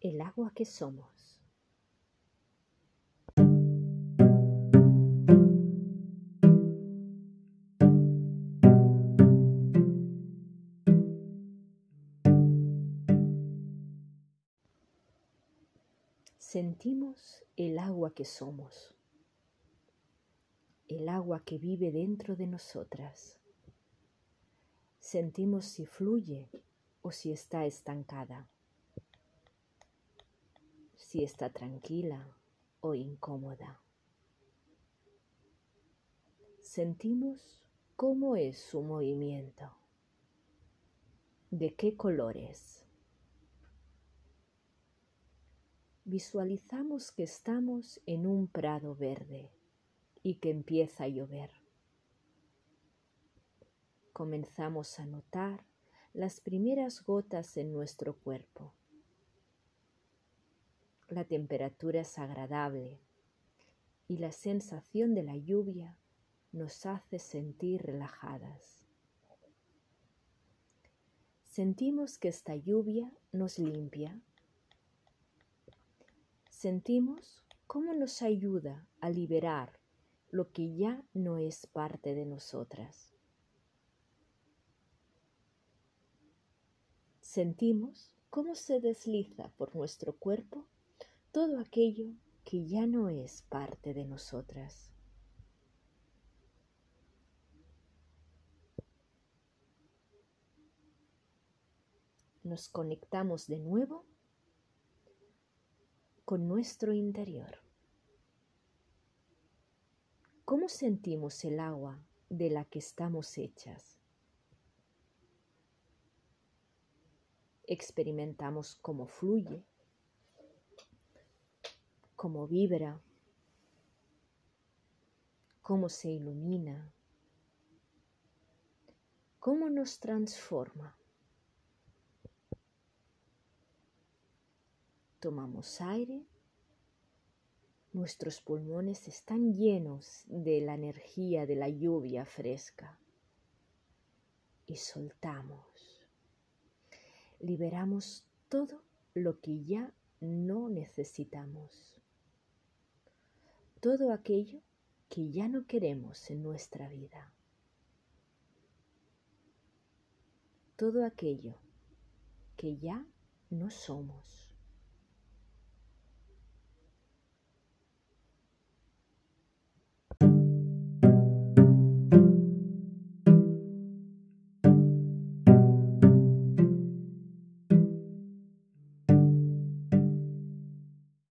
el agua que somos. Sentimos el agua que somos, el agua que vive dentro de nosotras. Sentimos si fluye o si está estancada si está tranquila o incómoda. Sentimos cómo es su movimiento, de qué colores. Visualizamos que estamos en un prado verde y que empieza a llover. Comenzamos a notar las primeras gotas en nuestro cuerpo la temperatura es agradable y la sensación de la lluvia nos hace sentir relajadas. Sentimos que esta lluvia nos limpia. Sentimos cómo nos ayuda a liberar lo que ya no es parte de nosotras. Sentimos cómo se desliza por nuestro cuerpo todo aquello que ya no es parte de nosotras. Nos conectamos de nuevo con nuestro interior. ¿Cómo sentimos el agua de la que estamos hechas? Experimentamos cómo fluye cómo vibra, cómo se ilumina, cómo nos transforma. Tomamos aire, nuestros pulmones están llenos de la energía de la lluvia fresca y soltamos. Liberamos todo lo que ya no necesitamos todo aquello que ya no queremos en nuestra vida. Todo aquello que ya no somos.